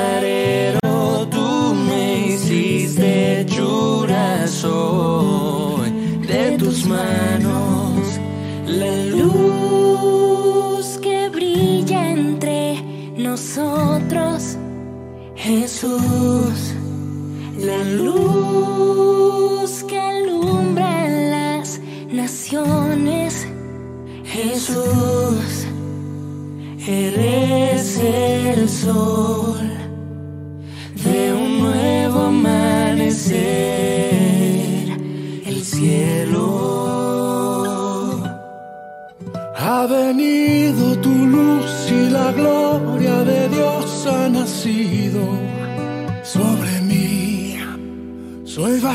alfarero, tú me hiciste hechura, soy de tus manos. La Luz que brilla entre nosotros, Jesús, la luz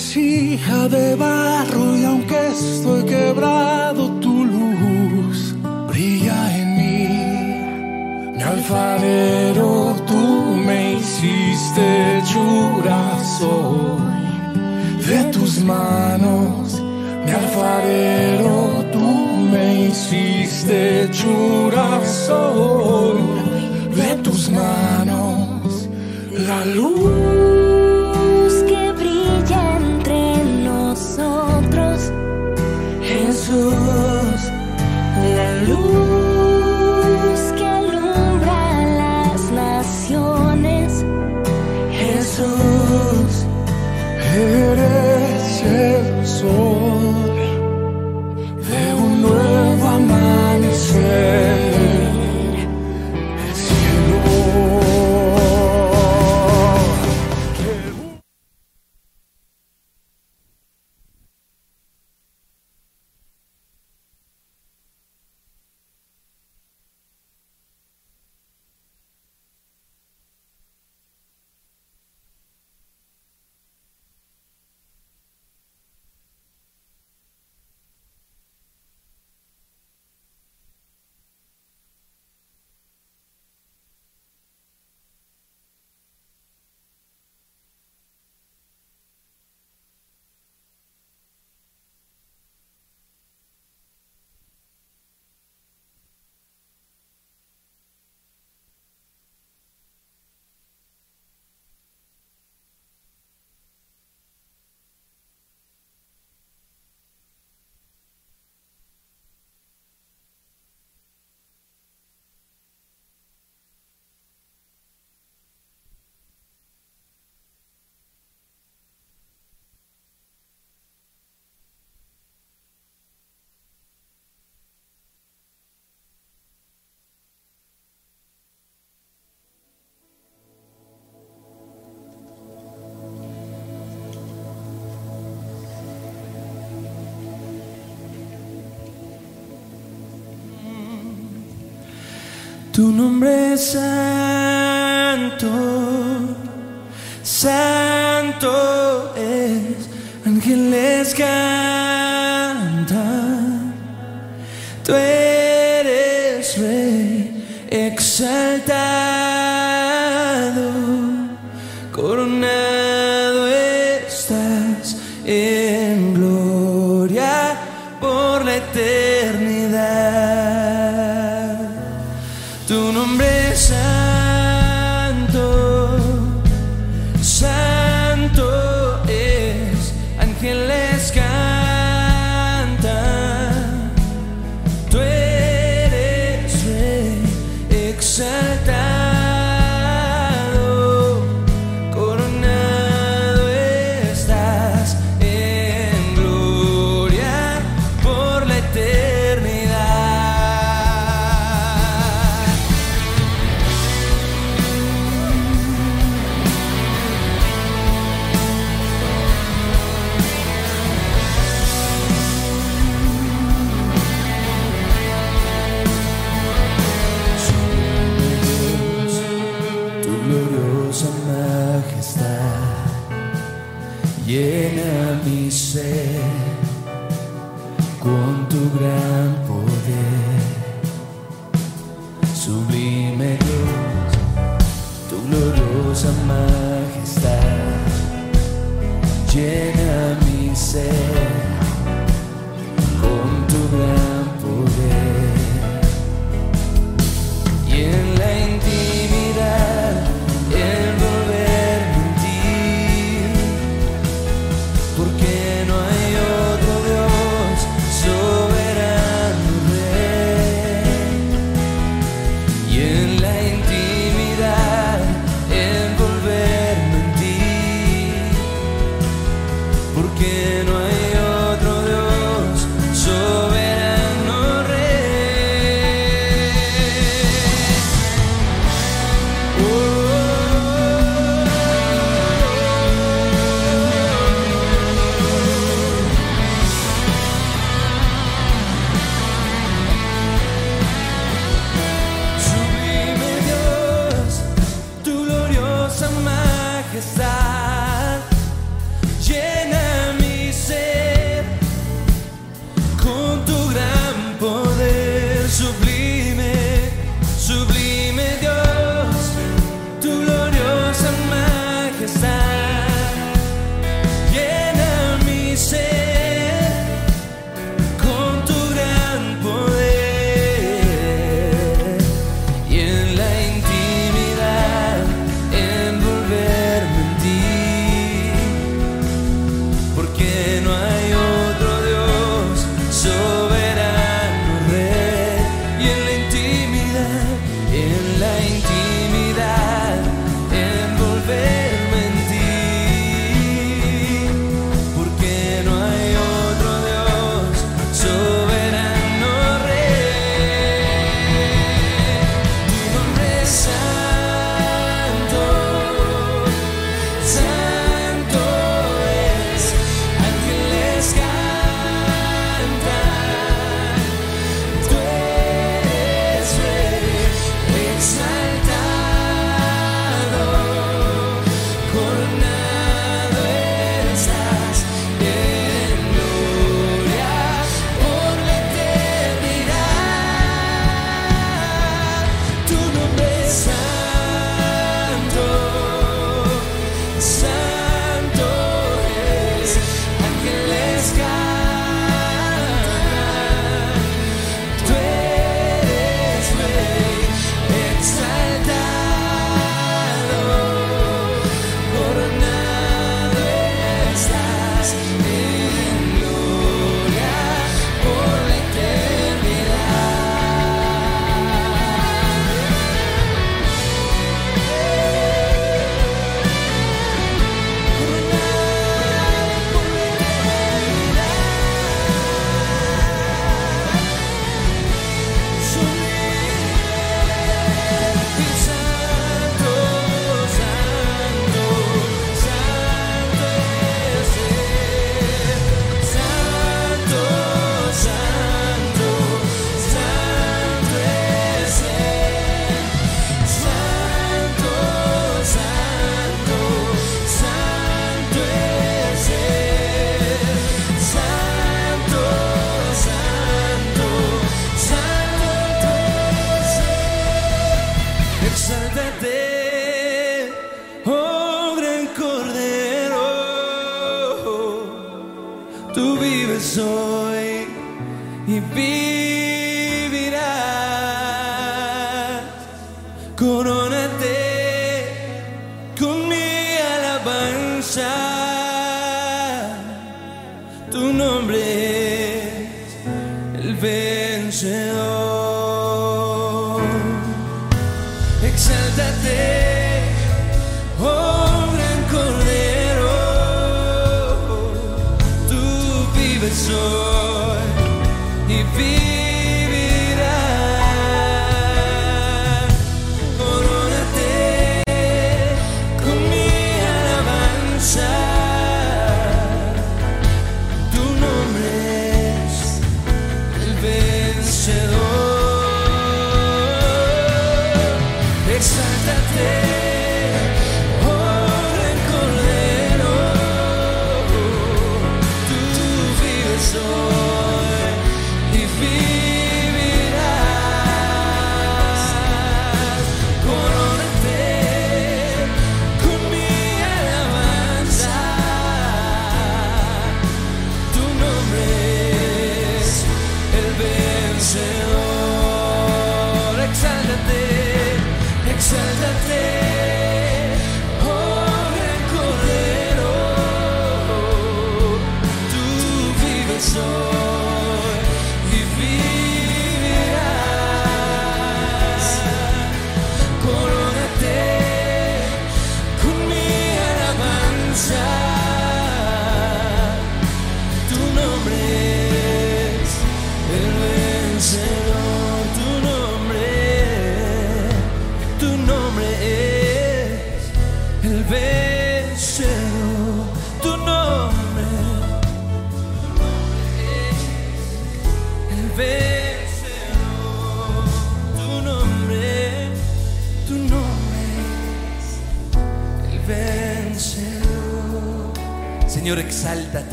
vasija de barro y aunque estoy quebrado, tu luz brilla en mí. Mi alfarero, tú me hiciste hechura, soy de tus manos. Mi alfarero, tú me hiciste hechura, soy de tus manos. La luz tu nombre es santo, santo es, ángeles cantan, tú eres rey exaltado,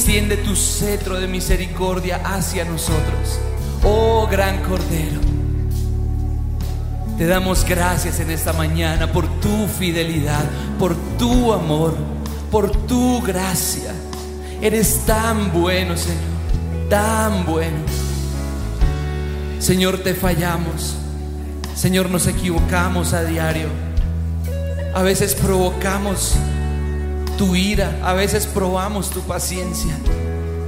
extiende tu cetro de misericordia hacia nosotros. Oh gran Cordero, te damos gracias en esta mañana por tu fidelidad, por tu amor, por tu gracia. Eres tan bueno, Señor, tan bueno. Señor, te fallamos. Señor, nos equivocamos a diario. A veces provocamos tu ira, a veces probamos tu paciencia.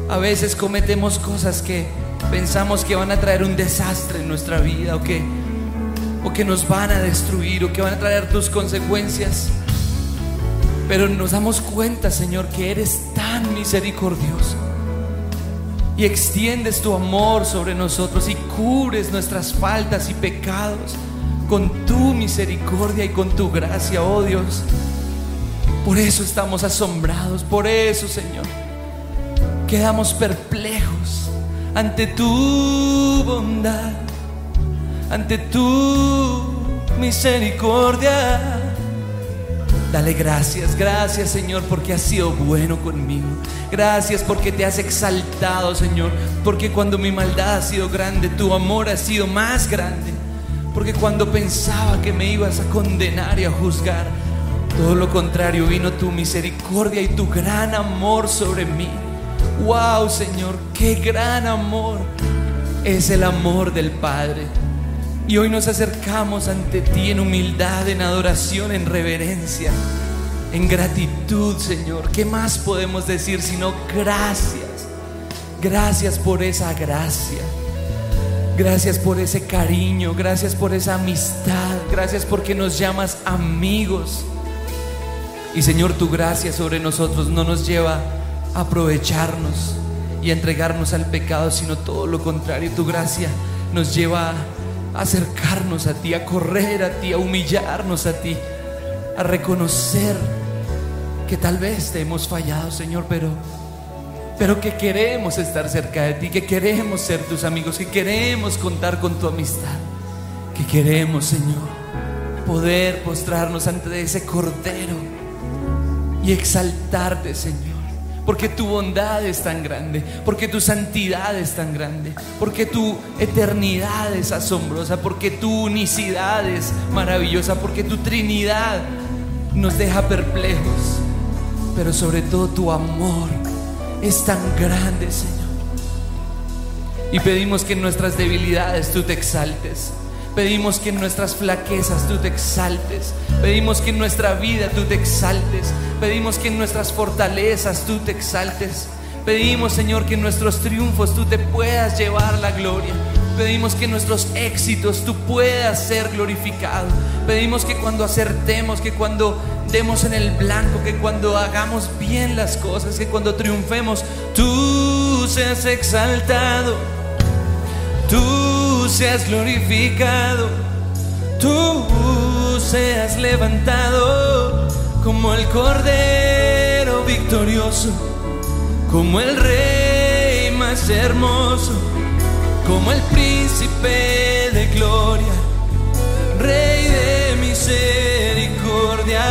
A veces cometemos cosas que pensamos que van a traer un desastre en nuestra vida o que, o que nos van a destruir o que van a traer tus consecuencias. Pero nos damos cuenta, Señor, que eres tan misericordioso y extiendes tu amor sobre nosotros y cubres nuestras faltas y pecados con tu misericordia y con tu gracia, oh Dios. Por eso estamos asombrados, por eso, Señor, quedamos perplejos ante tu bondad, ante tu misericordia. Dale gracias, gracias Señor porque has sido bueno conmigo. Gracias porque te has exaltado Señor. Porque cuando mi maldad ha sido grande, tu amor ha sido más grande. Porque cuando pensaba que me ibas a condenar y a juzgar, todo lo contrario, vino tu misericordia y tu gran amor sobre mí. Wow Señor, qué gran amor es el amor del Padre. Y hoy nos acercamos ante ti en humildad, en adoración, en reverencia, en gratitud, Señor. ¿Qué más podemos decir sino gracias? Gracias por esa gracia. Gracias por ese cariño, gracias por esa amistad, gracias porque nos llamas amigos. Y Señor, tu gracia sobre nosotros no nos lleva a aprovecharnos y a entregarnos al pecado, sino todo lo contrario. Tu gracia nos lleva a acercarnos a ti, a correr a ti, a humillarnos a ti, a reconocer que tal vez te hemos fallado, Señor, pero pero que queremos estar cerca de ti, que queremos ser tus amigos, que queremos contar con tu amistad, que queremos, Señor, poder postrarnos ante ese cordero y exaltarte, Señor. Porque tu bondad es tan grande, porque tu santidad es tan grande, porque tu eternidad es asombrosa, porque tu unicidad es maravillosa, porque tu Trinidad nos deja perplejos, pero sobre todo tu amor es tan grande, Señor. Y pedimos que en nuestras debilidades tú te exaltes. Pedimos que en nuestras flaquezas tú te exaltes. Pedimos que en nuestra vida tú te exaltes. Pedimos que en nuestras fortalezas tú te exaltes. Pedimos, Señor, que en nuestros triunfos tú te puedas llevar la gloria. Pedimos que en nuestros éxitos tú puedas ser glorificado. Pedimos que cuando acertemos, que cuando demos en el blanco, que cuando hagamos bien las cosas, que cuando triunfemos, tú seas exaltado, tú seas glorificado, tú seas levantado como el cordero victorioso, como el rey más hermoso, como el príncipe de gloria, rey de misericordia.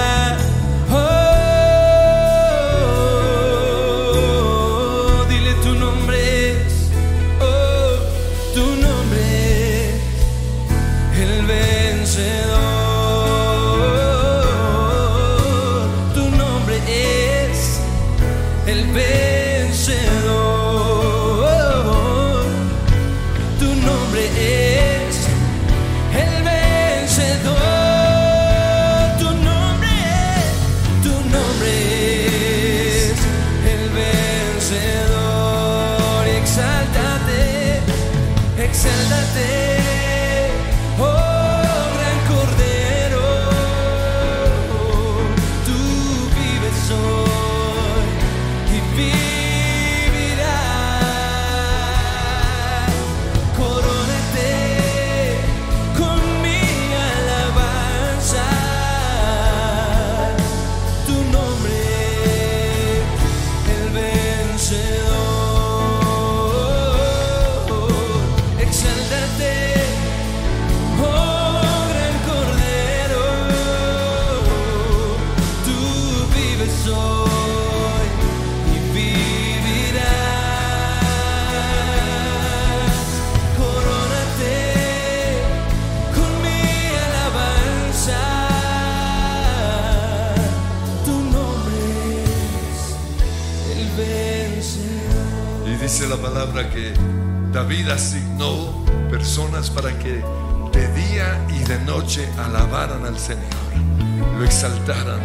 Que David asignó personas para que de día y de noche alabaran al Señor, lo exaltaran.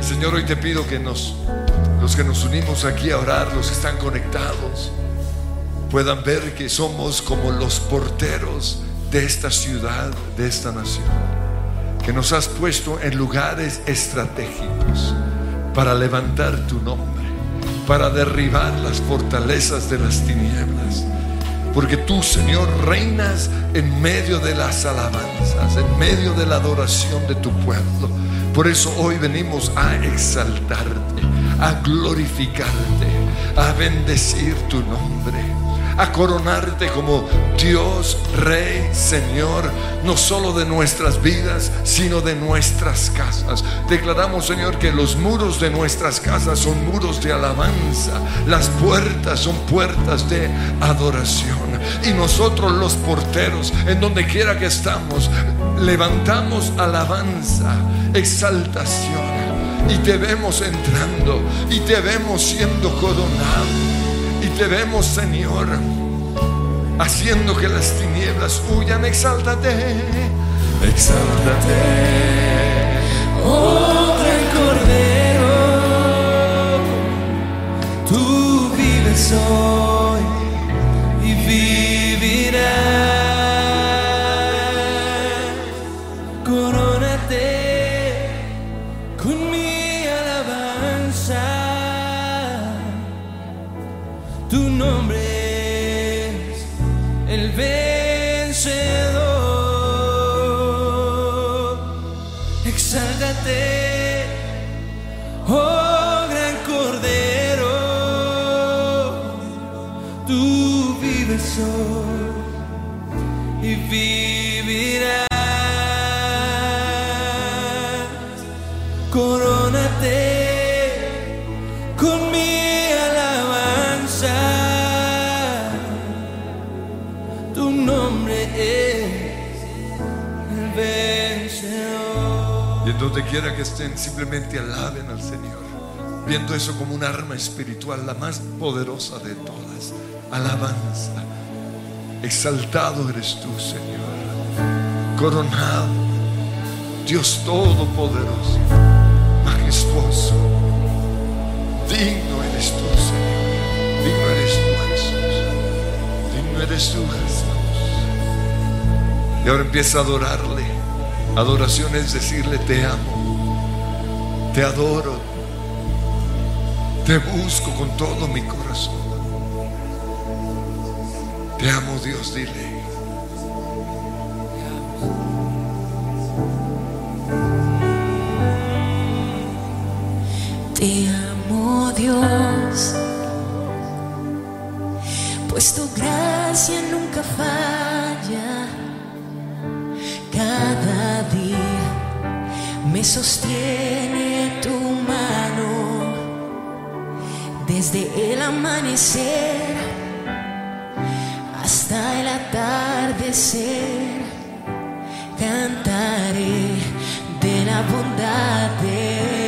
Señor, hoy te pido que nos, los que nos unimos aquí a orar, los que están conectados, puedan ver que somos como los porteros de esta ciudad, de esta nación, que nos has puesto en lugares estratégicos para levantar tu nombre, para derribar las fortalezas de las tinieblas porque tú, Señor, reinas en medio de las alabanzas, en medio de la adoración de tu pueblo. Por eso hoy venimos a exaltarte, a glorificarte, a bendecir tu nombre a coronarte como Dios, Rey, Señor, no solo de nuestras vidas, sino de nuestras casas. Declaramos, Señor, que los muros de nuestras casas son muros de alabanza, las puertas son puertas de adoración. Y nosotros los porteros, en donde quiera que estamos, levantamos alabanza, exaltación. Y te vemos entrando y te vemos siendo coronado te vemos, Señor, haciendo que las tinieblas huyan. Exáltate, exáltate. Oh Cordero, tú vives hoy y vivirás. Y vivirás. Corónate con mi alabanza. Tu nombre es el vencedor. Y en donde quiera que estén, simplemente alaben al Señor, viendo eso como un arma espiritual, la más poderosa de todas. Alabanza. Exaltado eres tú, Señor. Coronado. Dios Todopoderoso. Majestuoso. Digno eres tú, Señor. Digno eres tú, Jesús. Digno eres tú, Jesús. Y ahora empieza a adorarle. Adoración es decirle te amo, te adoro, te busco con todo mi corazón. Te amo Dios, dile. Te amo Dios, pues tu gracia nunca falla. Cada día me sostiene tu mano desde el amanecer atardecer. Cantaré de la bondad de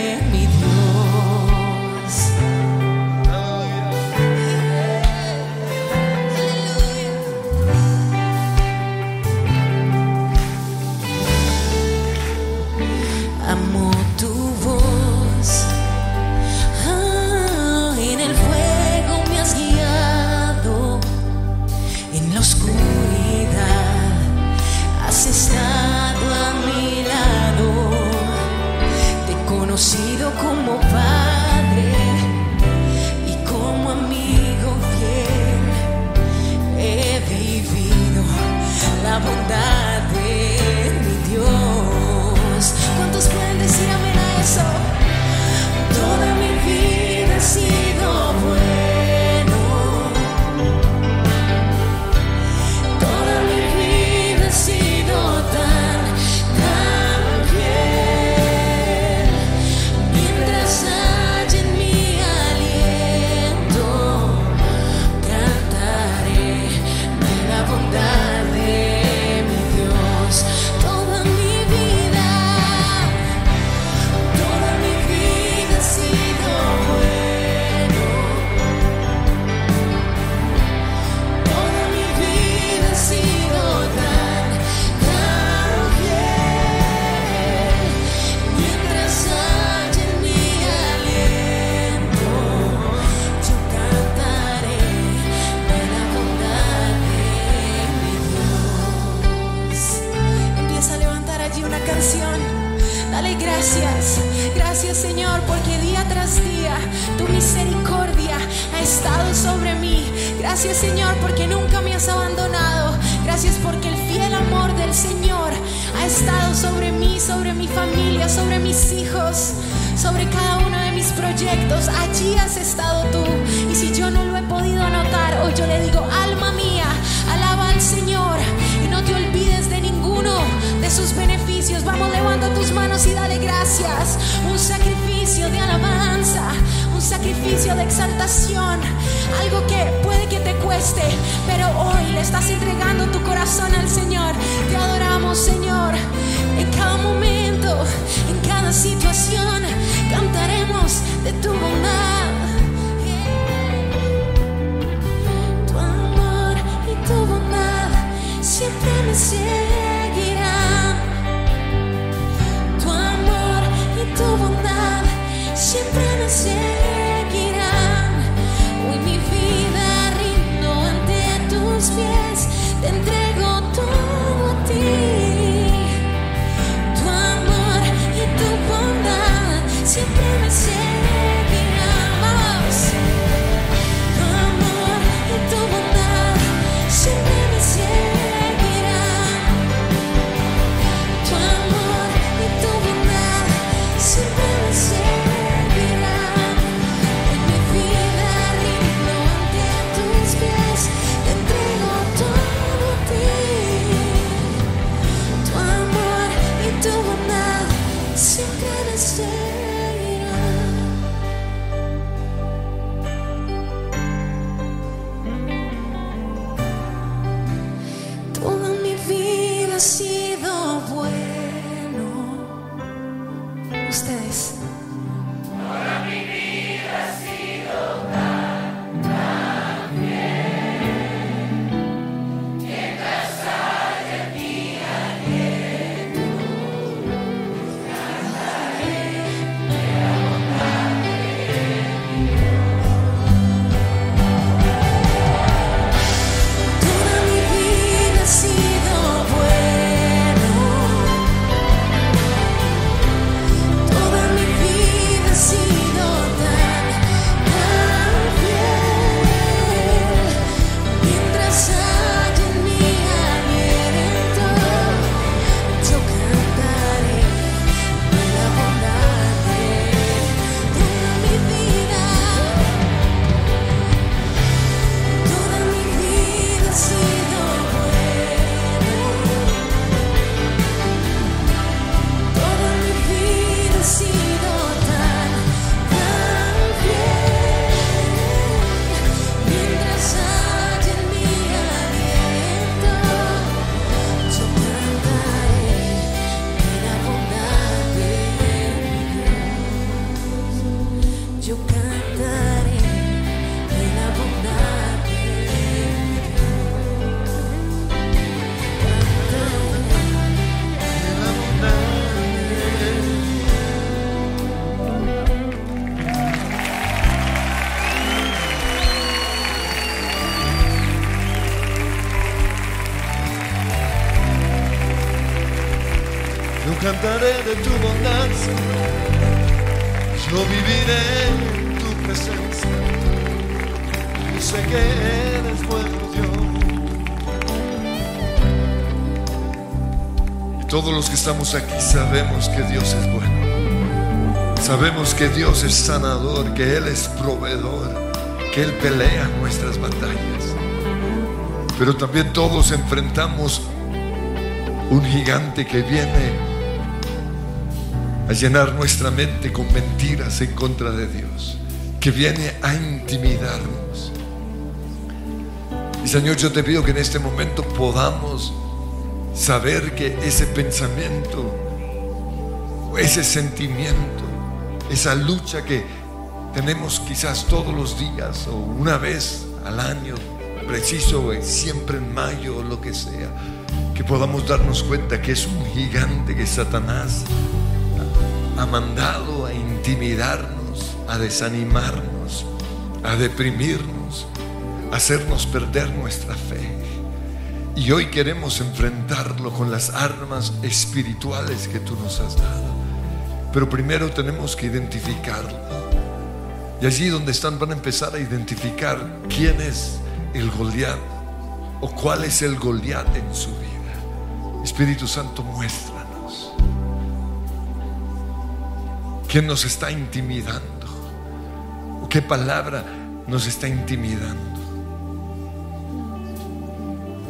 cantaré de tu bondad, yo viviré en tu presencia. Yo sé que eres bueno Dios. Y todos los que estamos aquí sabemos que Dios es bueno. Sabemos que Dios es sanador, que Él es proveedor, que Él pelea nuestras batallas. Pero también todos enfrentamos un gigante que viene a llenar nuestra mente con mentiras en contra de Dios, que viene a intimidarnos. Y Señor, yo te pido que en este momento podamos saber que ese pensamiento, ese sentimiento, esa lucha que tenemos quizás todos los días o una vez al año, preciso, eh, siempre en mayo o lo que sea, que podamos darnos cuenta que es un gigante que Satanás ha mandado a intimidarnos, a desanimarnos, a deprimirnos, a hacernos perder nuestra fe. Y hoy queremos enfrentarlo con las armas espirituales que tú nos has dado. Pero primero tenemos que identificarlo. Y allí donde están van a empezar a identificar quién es el Goliat o cuál es el Goliat en su vida. Espíritu Santo, muéstranos. ¿Quién nos está intimidando? ¿O qué palabra nos está intimidando?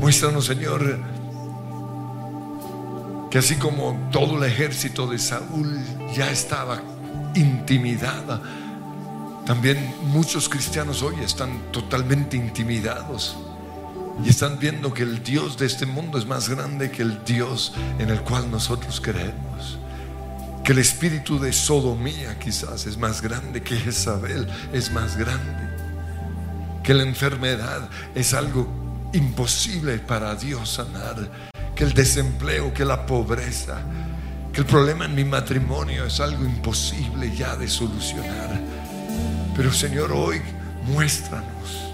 Muéstranos, Señor, que así como todo el ejército de Saúl ya estaba intimidada, también muchos cristianos hoy están totalmente intimidados y están viendo que el Dios de este mundo es más grande que el Dios en el cual nosotros creemos. Que el espíritu de sodomía quizás es más grande, que Jezabel es más grande. Que la enfermedad es algo imposible para Dios sanar. Que el desempleo, que la pobreza, que el problema en mi matrimonio es algo imposible ya de solucionar. Pero Señor, hoy muéstranos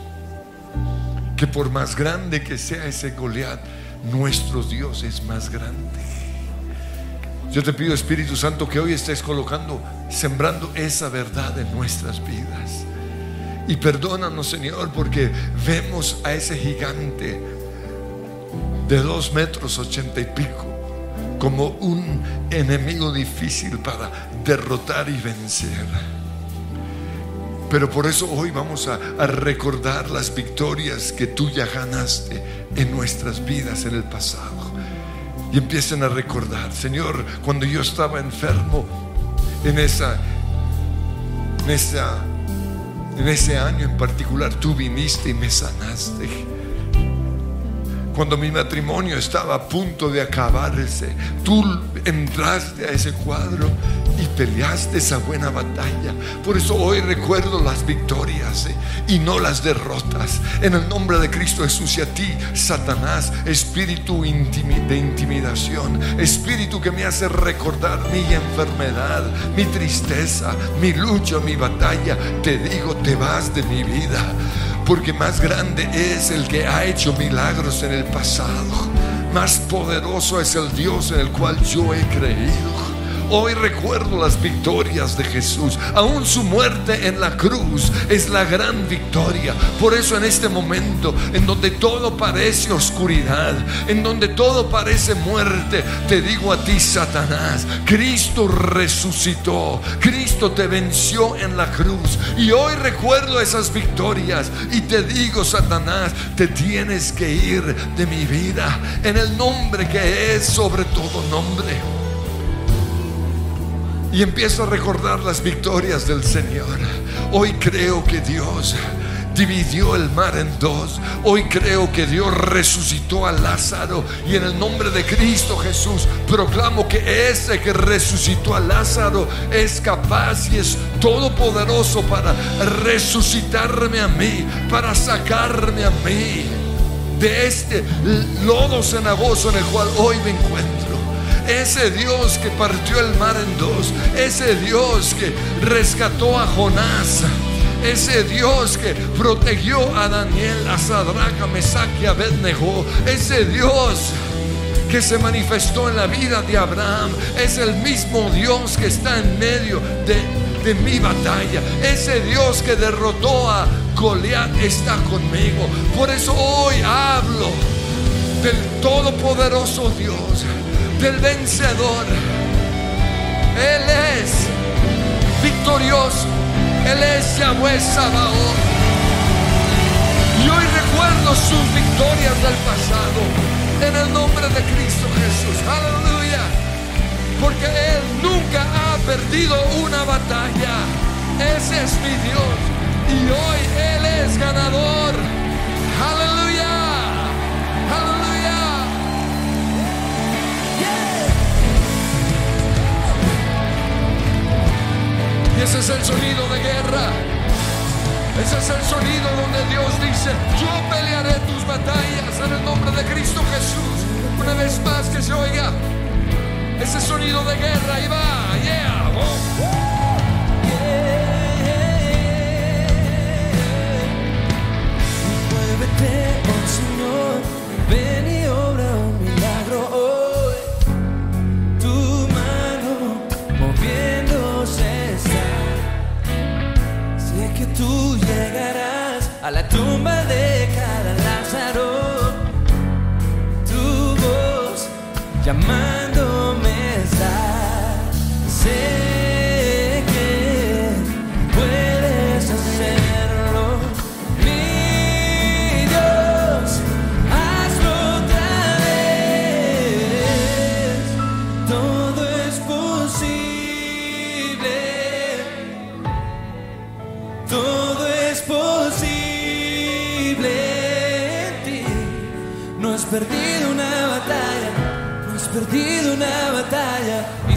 que por más grande que sea ese Goliat, nuestro Dios es más grande. Yo te pido, Espíritu Santo, que hoy estés colocando, sembrando esa verdad en nuestras vidas. Y perdónanos, Señor, porque vemos a ese gigante de dos metros ochenta y pico como un enemigo difícil para derrotar y vencer. Pero por eso hoy vamos a, recordar las victorias que tú ya ganaste en nuestras vidas en el pasado. Y empiecen a recordar, Señor, cuando yo estaba enfermo en esa, en esa, en ese año en particular, tú viniste y me sanaste. Cuando mi matrimonio estaba a punto de acabarse, tú entraste a ese cuadro y peleaste esa buena batalla. Por eso hoy recuerdo las victorias eh, y no las derrotas. En el nombre de Cristo Jesús y a ti, Satanás, espíritu de intimidación, espíritu que me hace recordar mi enfermedad, mi tristeza, mi lucha, mi batalla. Te digo, te vas de mi vida. Porque más grande es el que ha hecho milagros en el pasado. Más poderoso es el Dios en el cual yo he creído. Hoy recuerdo las victorias de Jesús. Aún su muerte en la cruz es la gran victoria. Por eso en este momento, en donde todo parece oscuridad, en donde todo parece muerte, te digo a ti, Satanás, Cristo resucitó. Cristo te venció en la cruz. Y hoy recuerdo esas victorias. Y te digo, Satanás, te tienes que ir de mi vida en el nombre que es sobre todo nombre y empiezo a recordar las victorias del Señor. Hoy creo que Dios dividió el mar en dos. Hoy creo que Dios resucitó a Lázaro y en el nombre de Cristo Jesús proclamo que ese que resucitó a Lázaro es capaz y es todopoderoso para resucitarme a mí, para sacarme a mí de este lodo cenagoso en el cual hoy me encuentro. Ese Dios que partió el mar en dos. Ese Dios que rescató a Jonás. Ese Dios que protegió a Daniel, a Sadrach, a Mesach y Abednego. Ese Dios que se manifestó en la vida de Abraham. Es el mismo Dios que está en medio de, de mi batalla. Ese Dios que derrotó a Goliat está conmigo. Por eso hoy hablo del todopoderoso Dios del vencedor. Él es victorioso. Él es Yahweh Sabaoth. Y hoy recuerdo sus victorias del pasado. En el nombre de Cristo Jesús. Aleluya. Porque Él nunca ha perdido una batalla. Ese es mi Dios. Y hoy Él es ganador. Aleluya. Y ese es el sonido de guerra. Ese es el sonido donde Dios dice, yo pelearé tus batallas en el nombre de Cristo Jesús. Una vez más que se oiga ese sonido de guerra y va, yeah. Muévete, oh Señor, ven y obra un milagro hoy. tú llegarás a la tumba de cada Lázaro. Tu voz llamando. Perdido una batalla, no has perdido una batalla.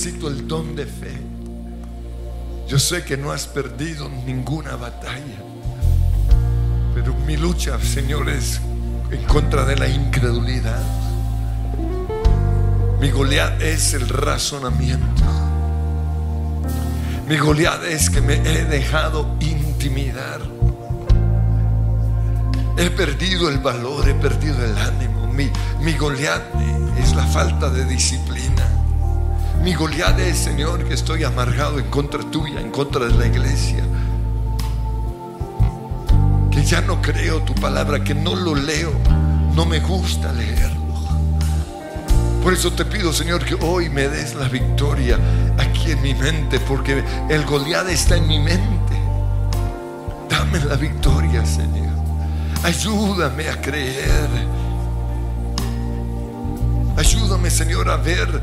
Necesito el don de fe. Yo sé que no has perdido ninguna batalla, pero mi lucha, Señor, es en contra de la incredulidad. Mi Goliat es el razonamiento. Mi Goliat es que me he dejado intimidar. He perdido el valor, he perdido el ánimo. Mi, mi Goliat es la falta de disciplina. Mi Goliat es, Señor, que estoy amargado en contra tuya, en contra de la iglesia. Que ya no creo tu palabra, que no lo leo, no me gusta leerlo. Por eso te pido, Señor, que hoy me des la victoria aquí en mi mente, porque el Goliat está en mi mente. Dame la victoria, Señor. Ayúdame a creer. Ayúdame, Señor, a ver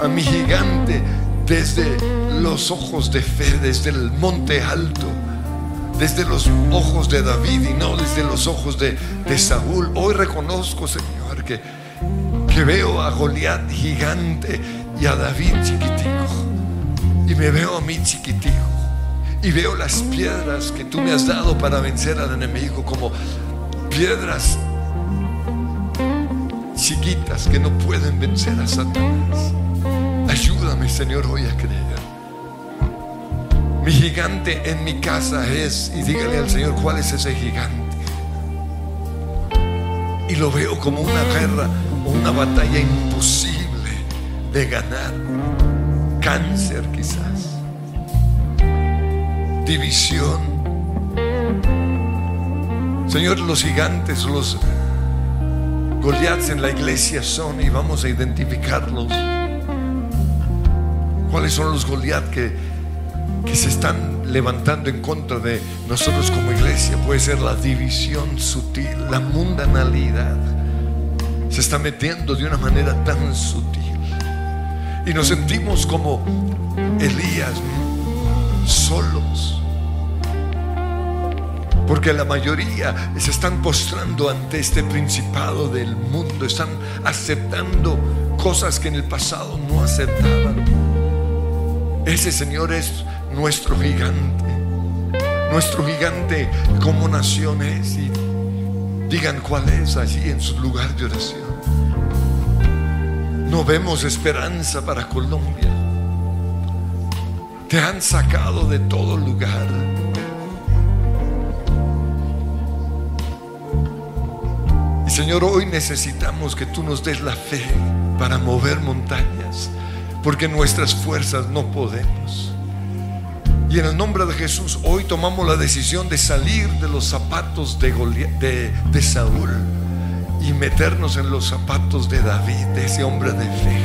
a mi gigante desde los ojos de fe, desde el monte alto, desde los ojos de David y no desde los ojos de, de Saúl. Hoy reconozco, Señor, que, que veo a Goliat gigante y a David chiquitico. Y me veo a mí chiquitico. Y veo las piedras que tú me has dado para vencer al enemigo como piedras chiquitas que no pueden vencer a Satanás. Ayúdame, Señor, hoy a creer. Mi gigante en mi casa es, y dígale al Señor cuál es ese gigante. Y lo veo como una guerra una batalla imposible de ganar. Cáncer quizás. División. Señor, los gigantes, los Goliaths en la iglesia son y vamos a identificarlos. ¿Cuáles son los Goliath que, que se están levantando en contra de nosotros como iglesia? Puede ser la división sutil, la mundanalidad. Se está metiendo de una manera tan sutil. Y nos sentimos como Elías, solos. Porque la mayoría se están postrando ante este principado del mundo, están aceptando cosas que en el pasado no aceptaban. Ese Señor es nuestro gigante, nuestro gigante como naciones. Y digan cuál es allí en su lugar de oración. No vemos esperanza para Colombia. Te han sacado de todo lugar. Y Señor, hoy necesitamos que tú nos des la fe para mover montañas, porque nuestras fuerzas no podemos. Y en el nombre de Jesús, hoy tomamos la decisión de salir de los zapatos de, Saúl y meternos en los zapatos de David, de ese hombre de fe,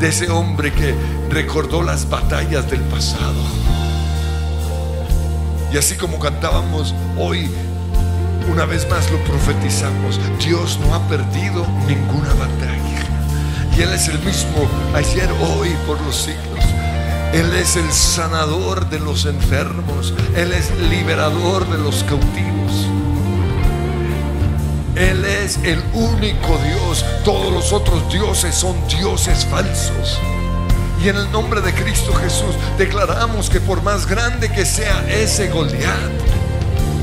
de ese hombre que recordó las batallas del pasado. Y así como cantábamos hoy, una vez más lo profetizamos, Dios no ha perdido ninguna batalla. Y Él es el mismo ayer, hoy, por los siglos. Él es el sanador de los enfermos. Él es liberador de los cautivos. Él es el único Dios. Todos los otros dioses son dioses falsos. Y en el nombre de Cristo Jesús declaramos que por más grande que sea ese Goliat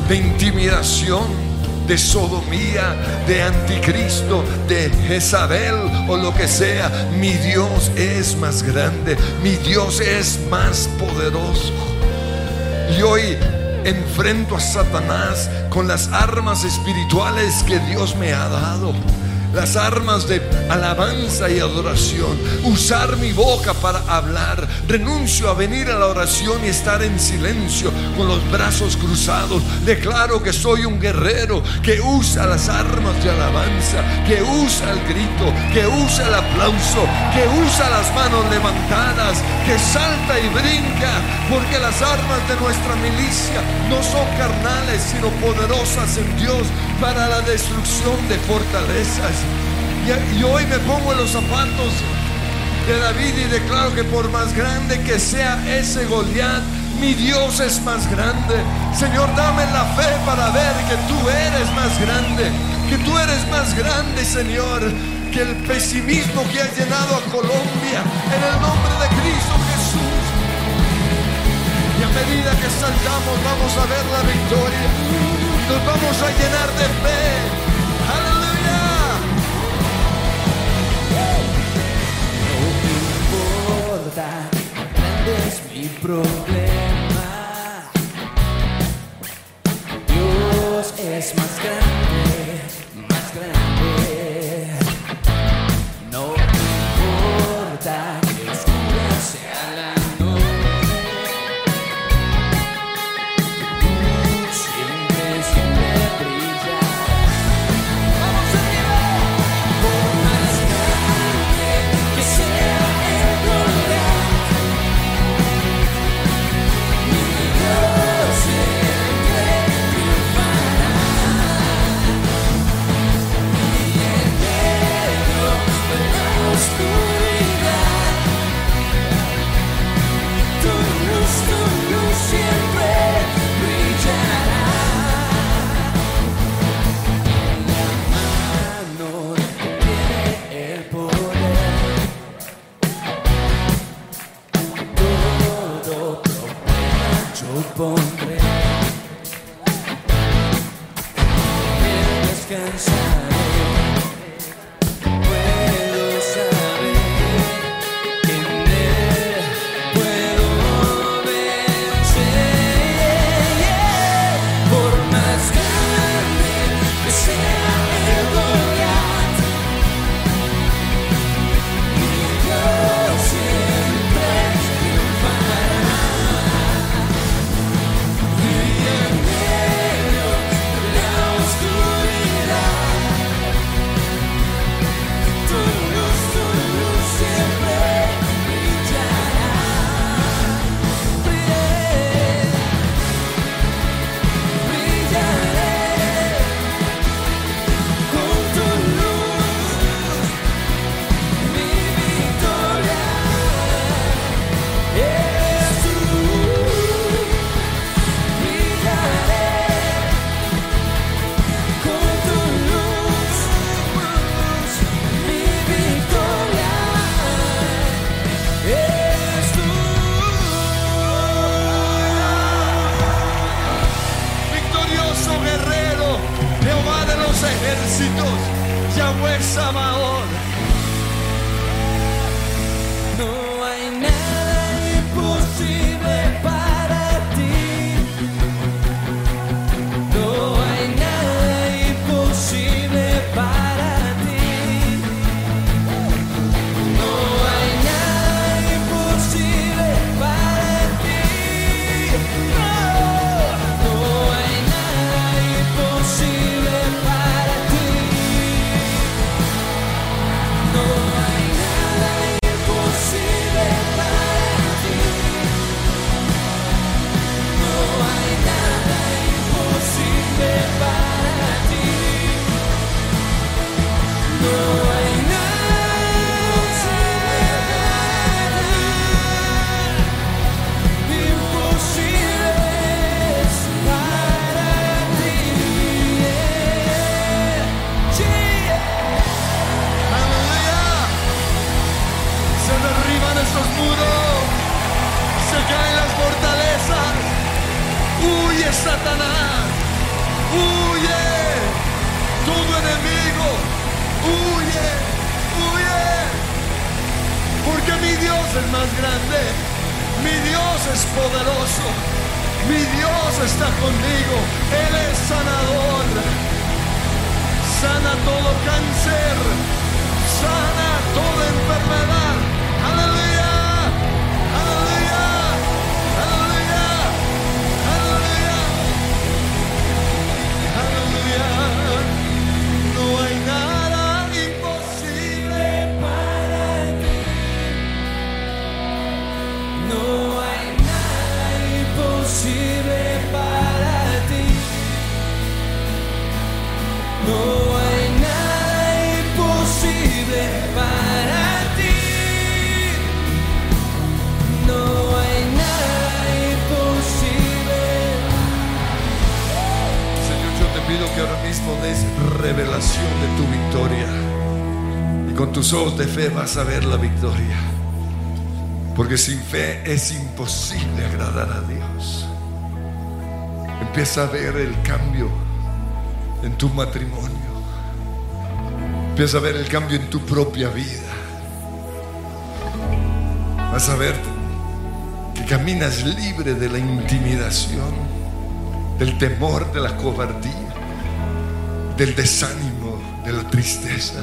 de intimidación, de sodomía, de anticristo, de Jezabel o lo que sea, mi Dios es más grande, mi Dios es más poderoso. Y hoy enfrento a Satanás con las armas espirituales que Dios me ha dado. Las armas de alabanza y adoración. Usar mi boca para hablar. Renuncio a venir a la oración y estar en silencio con los brazos cruzados. Declaro que soy un guerrero que usa las armas de alabanza, que usa el grito, que usa el aplauso, que usa las manos levantadas, que salta y brinca. Porque las armas de nuestra milicia no son carnales, sino poderosas en Dios para la destrucción de fortalezas. Y, hoy me pongo en los zapatos de David y declaro que por más grande que sea ese Goliat, mi Dios es más grande. Señor, dame la fe para ver que tú eres más grande, que tú eres más grande, Señor, que el pesimismo que ha llenado a Colombia, en el nombre de Cristo Jesús. Y a medida que saltamos, vamos a ver la victoria nos vamos a llenar de fe. Aleluya. No me importa, grande es mi problema. Dios es más grande, más grande. Fe vas a ver la victoria. Porque sin fe es imposible agradar a Dios. Empieza a ver el cambio en tu matrimonio. Empieza a ver el cambio en tu propia vida. Vas a ver que caminas libre de la intimidación, del temor, de la cobardía, del desánimo, de la tristeza.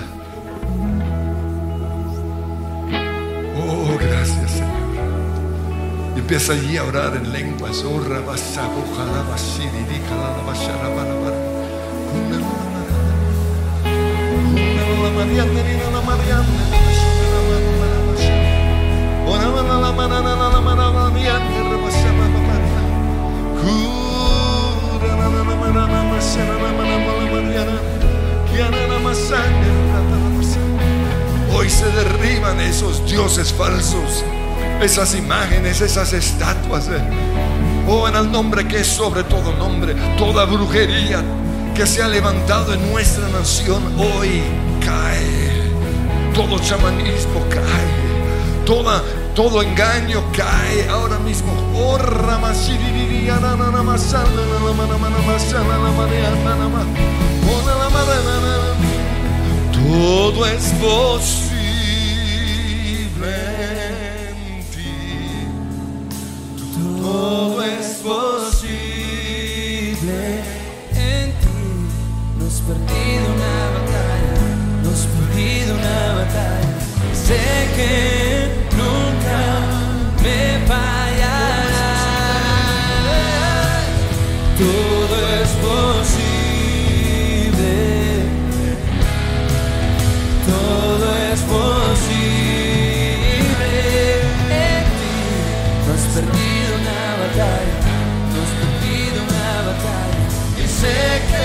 Empieza allí a orar en lenguas. Hoy se derriban esos dioses falsos esas imágenes, esas estatuas. Oh, en el nombre que es sobre todo nombre, toda brujería que se ha levantado en nuestra nación hoy cae. Todo chamanismo cae. Toda, todo engaño cae ahora mismo. Oh, ramasiriri, ananana, masana, Todo es posible. en ti. No has perdido una batalla, no has perdido una batalla. Sé que nunca me fallarás. Todo es posible. sick.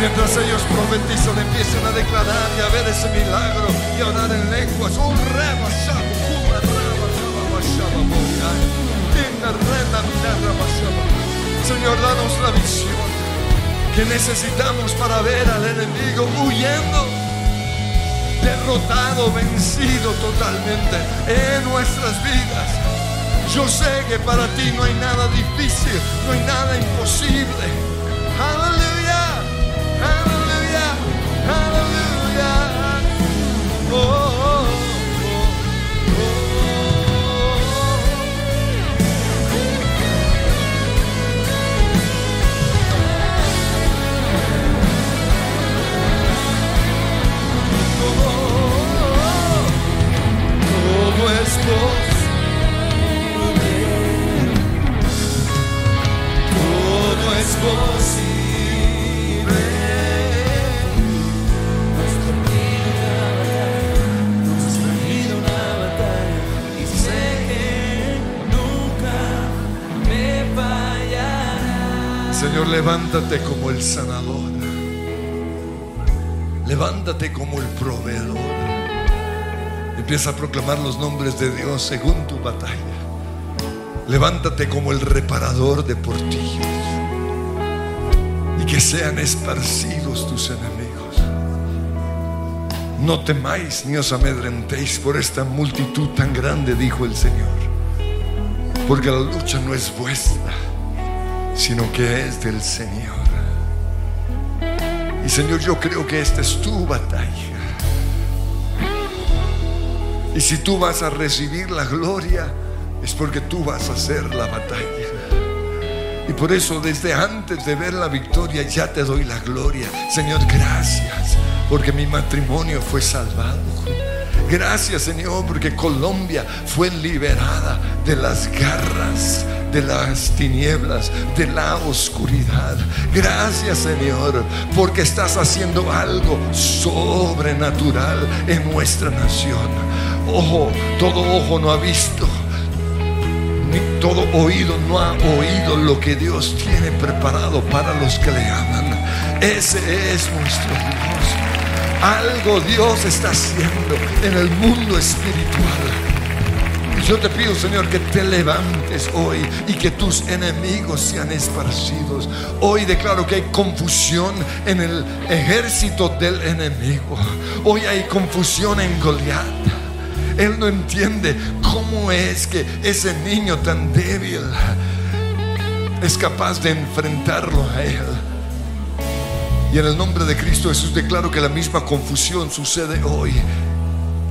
Mientras ellos profetizan, empiezan a declarar y a ver ese milagro y a orar en lenguas. Un shaba. Señor, danos la visión que necesitamos para ver al enemigo huyendo derrotado, vencido totalmente en nuestras vidas. Yo sé que para ti no hay nada difícil, no hay nada imposible. esforço. Todo esforço. Señor, levántate como el sanador. Levántate como el proveedor. Empieza a proclamar los nombres de Dios según tu batalla. Levántate como el reparador de portillos. Y que sean esparcidos tus enemigos. No temáis ni os amedrentéis por esta multitud tan grande, dijo el Señor. Porque la lucha no es vuestra, sino que es del Señor. Y Señor, yo creo que esta es tu batalla. Y si tú vas a recibir la gloria, es porque tú vas a hacer la batalla. Y por eso desde antes de ver la victoria ya te doy la gloria. Señor, gracias porque mi matrimonio fue salvado. Gracias Señor porque Colombia fue liberada de las garras, de las tinieblas, de la oscuridad. Gracias Señor porque estás haciendo algo sobrenatural en nuestra nación. Ojo, todo ojo no ha visto todo oído no ha oído lo que Dios tiene preparado para los que le aman. Ese es nuestro Dios. Algo Dios está haciendo en el mundo espiritual. Yo te pido, Señor, que te levantes hoy y que tus enemigos sean esparcidos. Hoy declaro que hay confusión en el ejército del enemigo. Hoy hay confusión en Goliat. Él no entiende cómo es que ese niño tan débil es capaz de enfrentarlo a Él. Y en el nombre de Cristo Jesús declaro que la misma confusión sucede hoy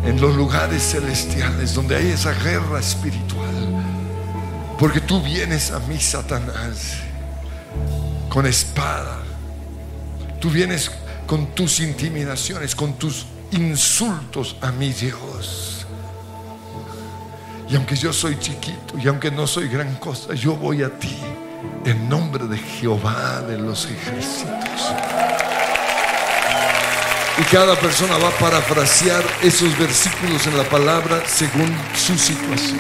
en los lugares celestiales donde hay esa guerra espiritual. Porque tú vienes a mí, Satanás, con espada. Tú vienes con tus intimidaciones, con tus insultos a mi Dios. Y aunque yo soy chiquito y aunque no soy gran cosa, yo voy a ti en nombre de Jehová de los ejércitos. Y cada persona va a parafrasear esos versículos en la palabra según su situación.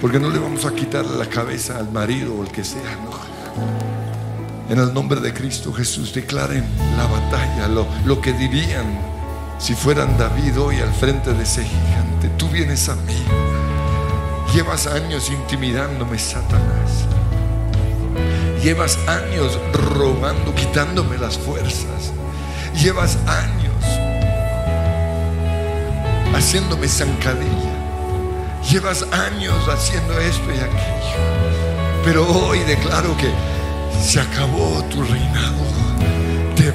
Porque no le vamos a quitar la cabeza al marido o el que sea. En el nombre de Cristo Jesús declaren la batalla, lo, lo que dirían si fueran David hoy al frente de ese gigante. Tú vienes a mí. Llevas años intimidándome, Satanás. Llevas años robando, quitándome las fuerzas. Llevas años haciéndome zancadilla. Llevas años haciendo esto y aquello. Pero hoy declaro que se acabó tu reinado.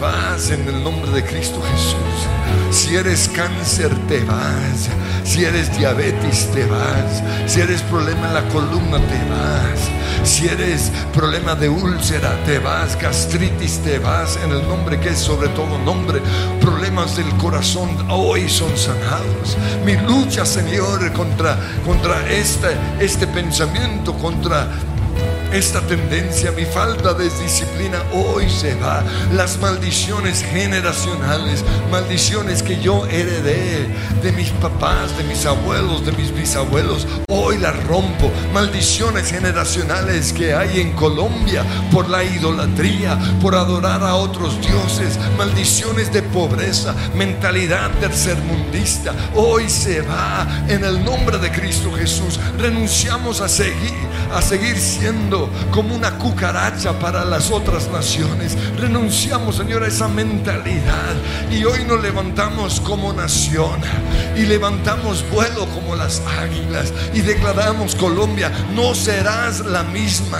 Vas en el nombre de Cristo Jesús. Si eres cáncer, te vas. Si eres diabetes, te vas. Si eres problema en la columna, te vas. Si eres problema de úlcera, te vas. Gastritis, te vas. En el nombre que es sobre todo nombre. Problemas del corazón hoy son sanados. Mi lucha, Señor, contra, contra este, este pensamiento, contra esta tendencia, mi falta de disciplina hoy se va. Las maldiciones generacionales, maldiciones que yo heredé de mis papás, de mis abuelos, de mis bisabuelos, hoy las rompo. Maldiciones generacionales que hay en Colombia por la idolatría, por adorar a otros dioses, maldiciones de pobreza, mentalidad tercermundista, hoy se va en el nombre de Cristo Jesús. Renunciamos a seguir, a seguir siendo como una cucaracha para las otras naciones. Renunciamos, Señor, a esa mentalidad y hoy nos levantamos como nación y levantamos vuelo como las águilas y declaramos Colombia, no serás la misma,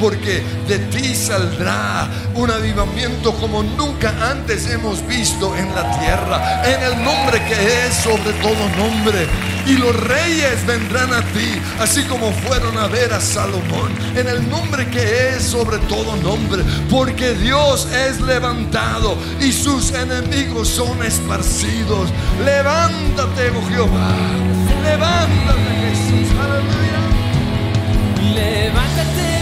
porque de ti saldrá un avivamiento como nunca antes hemos visto en la tierra, en el nombre que es sobre todo nombre. Y los reyes vendrán a ti, así como fueron a ver a Salomón, en el nombre que es sobre todo nombre, porque Dios es levantado y sus enemigos son esparcidos. Levántate, oh Jehová, levántate, Jesús, aleluya. Levántate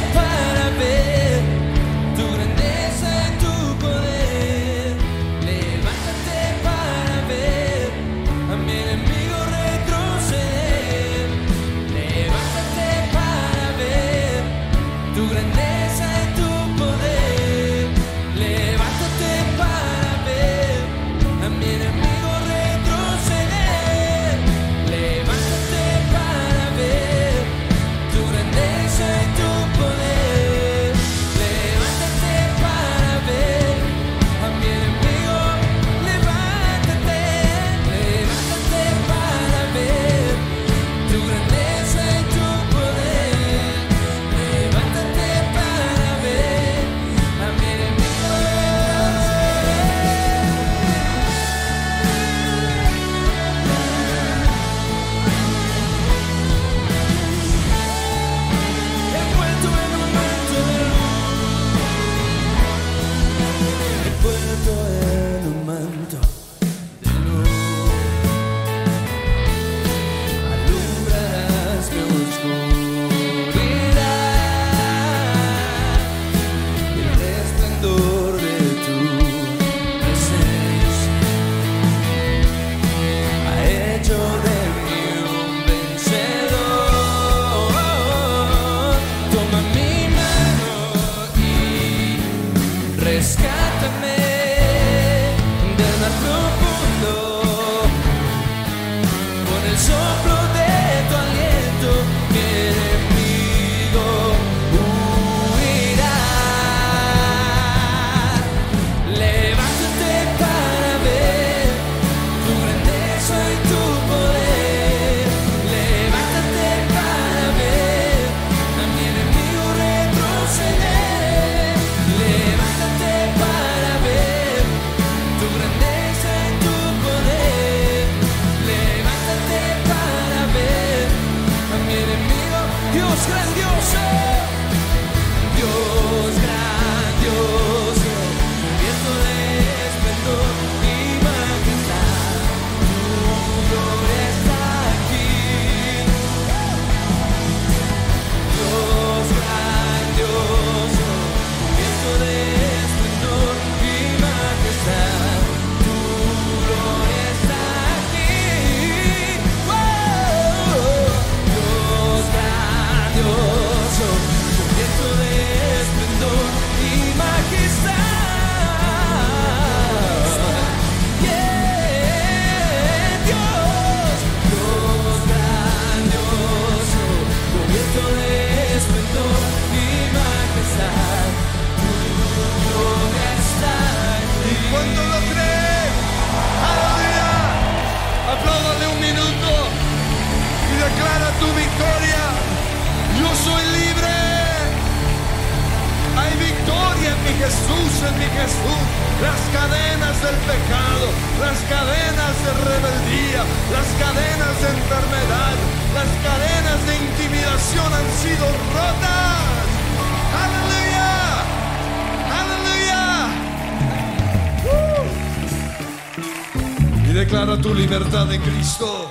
han sido rotas. Aleluya, aleluya. Y declara tu libertad en Cristo.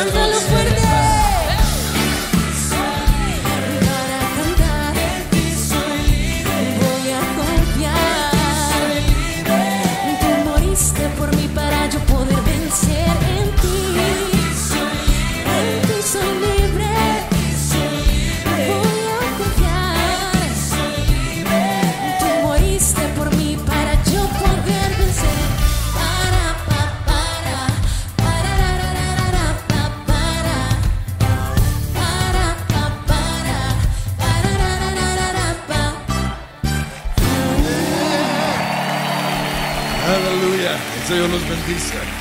Until the he said.